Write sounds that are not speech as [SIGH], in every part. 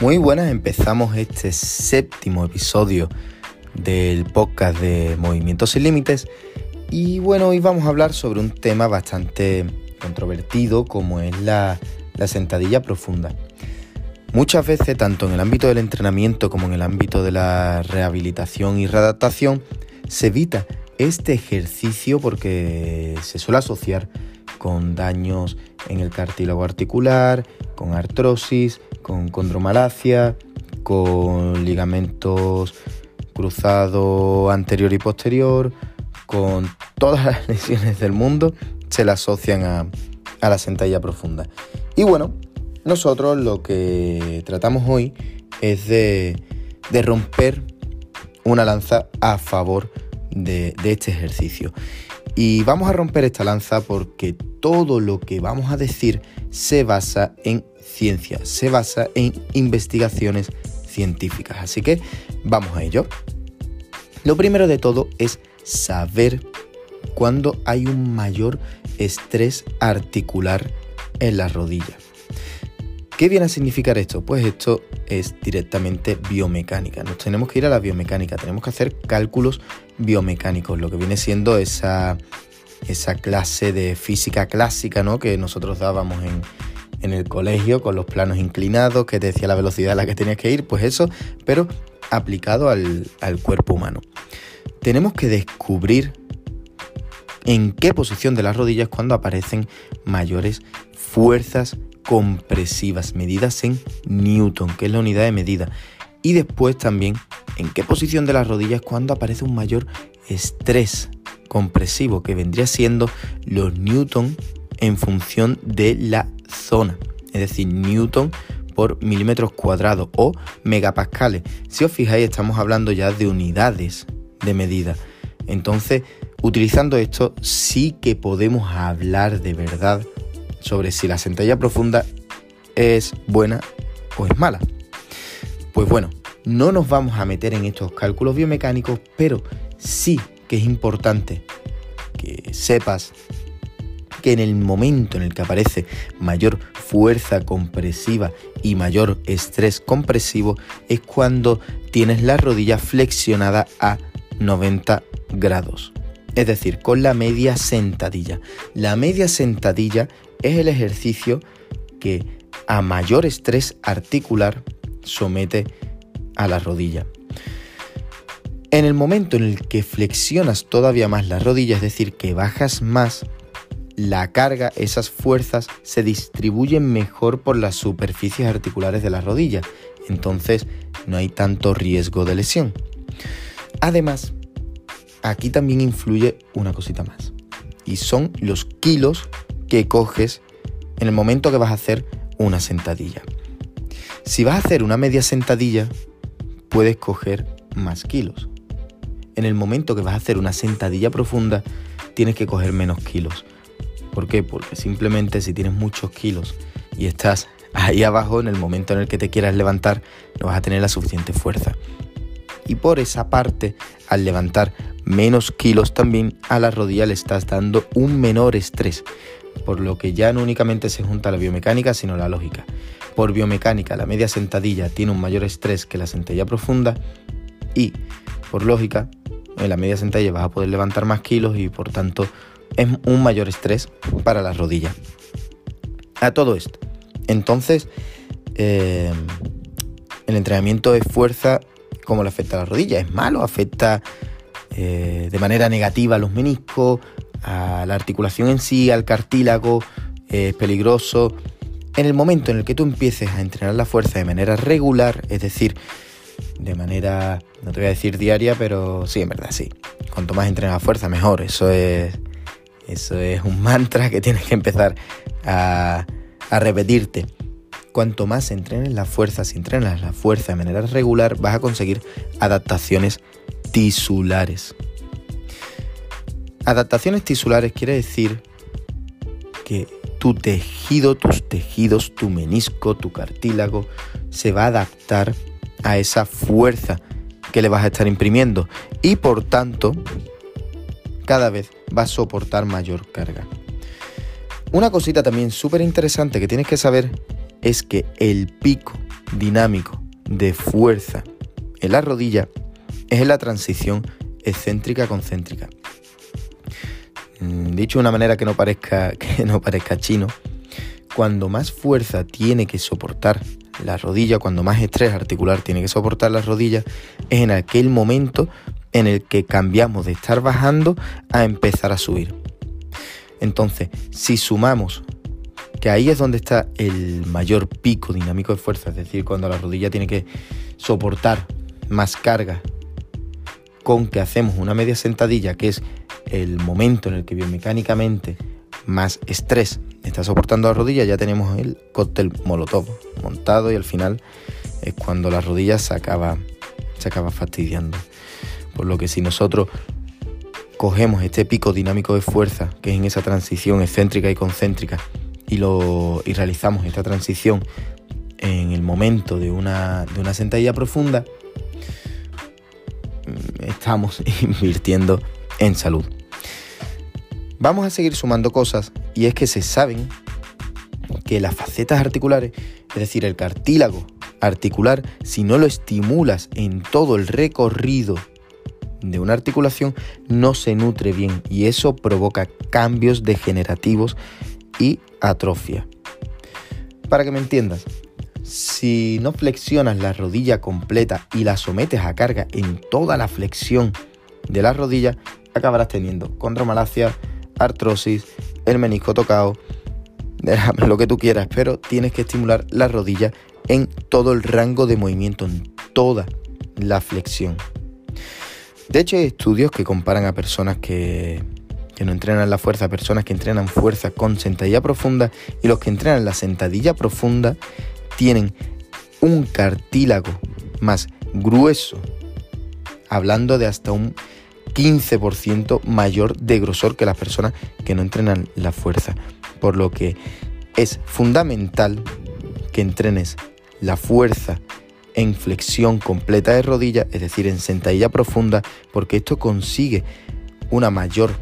Muy buenas, empezamos este séptimo episodio del podcast de Movimientos sin Límites y bueno, hoy vamos a hablar sobre un tema bastante controvertido como es la, la sentadilla profunda. Muchas veces, tanto en el ámbito del entrenamiento como en el ámbito de la rehabilitación y readaptación, se evita este ejercicio porque se suele asociar con daños en el cartílago articular, con artrosis, con condromalacia, con ligamentos cruzados anterior y posterior, con todas las [LAUGHS] lesiones del mundo, se le asocian a, la sentadilla profunda. Y bueno, nosotros lo que tratamos hoy es de, romper una lanza a favor de, de este ejercicio. Y vamos a romper esta lanza porque todo lo que vamos a decir se basa en ciencia, se basa en investigaciones científicas. Así que vamos a ello. Lo primero de todo es saber cuándo hay un mayor estrés articular en la rodilla. ¿Qué viene a significar esto? Pues esto es directamente biomecánica. Nos tenemos que ir a la biomecánica, tenemos que hacer cálculos biomecánicos, lo que viene siendo esa esa clase de física clásica ¿no? que nosotros dábamos en, el colegio con los planos inclinados, que te decía la velocidad a la que tenías que ir, pues eso, pero aplicado al, al cuerpo humano. Tenemos que descubrir en qué posición de las rodillas cuando aparecen mayores fuerzas compresivas medidas en Newton, que es la unidad de medida. Y después también en qué posición de las rodillas cuando aparece un mayor estrés compresivo que vendría siendo los newton en función de la zona, es decir, newton por milímetros cuadrados o megapascales. Si os fijáis, estamos hablando ya de unidades de medida. Entonces, utilizando esto, sí que podemos hablar de verdad sobre si la sentadilla profunda es buena o es mala. Pues bueno, no nos vamos a meter en estos cálculos biomecánicos, pero sí que es importante que sepas que en el momento en el que aparece mayor fuerza compresiva y mayor estrés compresivo es cuando tienes la rodilla flexionada a 90 grados. Es decir, con la media sentadilla. La media sentadilla es el ejercicio que a mayor estrés articular somete a la rodilla. En el momento en el que flexionas todavía más la rodilla, es decir, que bajas más, la carga, esas fuerzas se distribuyen mejor por las superficies articulares de la rodilla. Entonces no hay tanto riesgo de lesión. Además, aquí también influye una cosita más. Y son los kilos que coges en el momento que vas a hacer una sentadilla. Si vas a hacer una media sentadilla, puedes coger más kilos en el momento que vas a hacer una sentadilla profunda, tienes que coger menos kilos. ¿Por qué? Porque simplemente si tienes muchos kilos y estás ahí abajo, en el momento en el que te quieras levantar, no vas a tener la suficiente fuerza. Y por esa parte, al levantar menos kilos también a la rodilla le estás dando un menor estrés, por lo que ya no únicamente se junta la biomecánica, sino la lógica. Por biomecánica, la media sentadilla tiene un mayor estrés que la sentadilla profunda y, por lógica, en la media sentadilla vas a poder levantar más kilos y por tanto es un mayor estrés para las rodillas. A todo esto. Entonces, eh, el entrenamiento de fuerza, ¿cómo le afecta a la rodilla? ¿Es malo? ¿Afecta eh, de manera negativa a los meniscos, a la articulación en sí, al cartílago? ¿Es peligroso? En el momento en el que tú empieces a entrenar la fuerza de manera regular, es decir, de manera, no te voy a decir diaria, pero sí, en verdad sí. Cuanto más entrenas la fuerza, mejor. Eso es, eso es un mantra que tienes que empezar a, a repetirte. Cuanto más entrenes la fuerza, si entrenas la fuerza de manera regular, vas a conseguir adaptaciones tisulares. Adaptaciones tisulares quiere decir que tu tejido, tus tejidos, tu menisco, tu cartílago, se va a adaptar a esa fuerza que le vas a estar imprimiendo y por tanto cada vez va a soportar mayor carga. Una cosita también súper interesante que tienes que saber es que el pico dinámico de fuerza en la rodilla es en la transición excéntrica-concéntrica. Mm, dicho de una manera que no parezca, [LAUGHS] que no parezca chino, cuando más fuerza tiene que soportar la rodilla, cuando más estrés articular tiene que soportar la rodilla, es en aquel momento en el que cambiamos de estar bajando a empezar a subir. Entonces, si sumamos que ahí es donde está el mayor pico dinámico de fuerza, es decir, cuando la rodilla tiene que soportar más carga con que hacemos una media sentadilla, que es el momento en el que biomecánicamente más estrés está soportando la rodilla, ya tenemos el cóctel molotov montado y al final es cuando la rodilla se acaba, se acaba fastidiando. Por lo que si nosotros cogemos este pico dinámico de fuerza, que es en esa transición excéntrica y concéntrica, y, lo, y realizamos esta transición en el momento de una, de una sentadilla profunda, mm, estamos [LAUGHS] invirtiendo en salud. Vamos a seguir sumando cosas y es que se saben que las facetas articulares, es decir, el cartílago articular, si no lo estimulas en todo el recorrido de una articulación, no se nutre bien y eso provoca cambios degenerativos y atrofia. Para que me entiendas, si no flexionas la rodilla completa y la sometes a carga en toda la flexión de la rodilla, acabarás teniendo condromalacia, artrosis, el menisco tocado, lo que tú quieras, pero tienes que estimular la rodilla en todo el rango de movimiento, en toda la flexión. De hecho, hay estudios que comparan a personas que, que no entrenan la fuerza, personas que entrenan fuerza con sentadilla profunda y los que entrenan la sentadilla profunda tienen un cartílago más grueso, hablando de hasta un 15% mayor de grosor que las personas que no entrenan la fuerza. Por lo que es fundamental que entrenes la fuerza en flexión completa de rodilla, es decir, en sentadilla profunda, porque esto consigue una mayor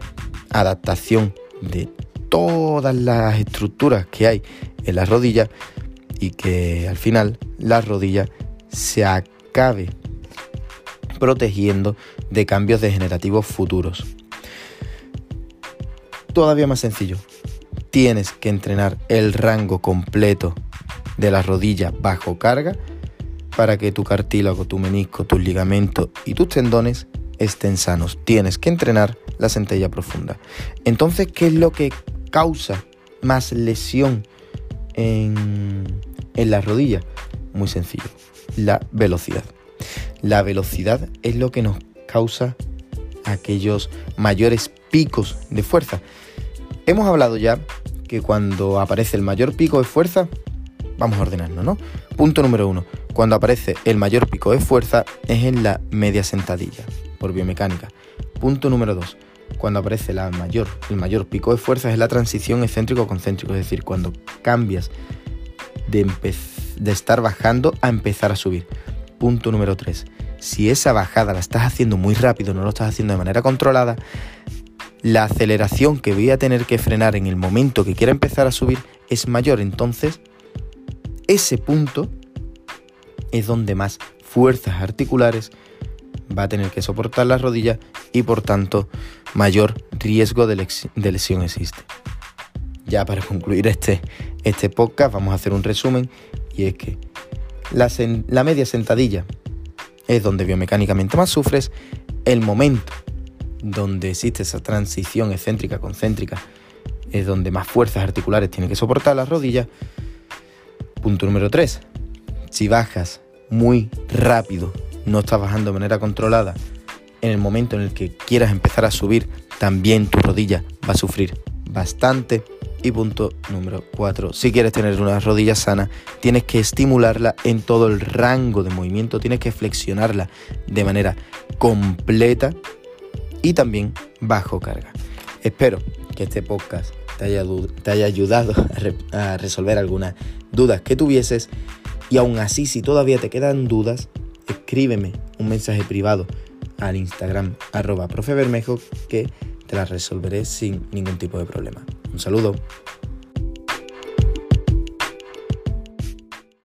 adaptación de todas las estructuras que hay en la rodilla y que al final la rodilla se acabe protegiendo de cambios degenerativos futuros. Todavía más sencillo, tienes que entrenar el rango completo de la rodilla bajo carga para que tu cartílago, tu menisco, tus ligamentos y tus tendones estén sanos. Tienes que entrenar la centella profunda. Entonces, ¿qué es lo que causa más lesión en, en la rodilla? Muy sencillo, la velocidad. La velocidad es lo que nos causa aquellos mayores picos de fuerza. Hemos hablado ya que cuando aparece el mayor pico de fuerza, vamos a ordenarnos, ¿no? Punto número uno. Cuando aparece el mayor pico de fuerza es en la media sentadilla, por biomecánica. Punto número dos. Cuando aparece la mayor, el mayor pico de fuerza es la transición excéntrico-concéntrico, es decir, cuando cambias de, de estar bajando a empezar a subir. Punto número 3. Si esa bajada la estás haciendo muy rápido, no lo estás haciendo de manera controlada, la aceleración que voy a tener que frenar en el momento que quiera empezar a subir es mayor. Entonces, ese punto es donde más fuerzas articulares va a tener que soportar la rodilla y por tanto mayor riesgo de, lesión existe. Ya para concluir este, este podcast vamos a hacer un resumen y es que la, media sentadilla es donde biomecánicamente más sufres. El momento donde existe esa transición excéntrica concéntrica es donde más fuerzas articulares tiene que soportar las rodillas. Punto número 3. Si bajas muy rápido, no estás bajando de manera controlada, en el momento en el que quieras empezar a subir, también tu rodilla va a sufrir bastante y punto número 4. Si quieres tener una rodilla sana, tienes que estimularla en todo el rango de movimiento, tienes que flexionarla de manera completa y también bajo carga. Espero que este podcast te haya, ayudado a, a resolver algunas dudas que tuvieses y aún así si todavía te quedan dudas, escríbeme un mensaje privado al Instagram arroba profe Bermejo que te las resolveré sin ningún tipo de problema. Un saludo.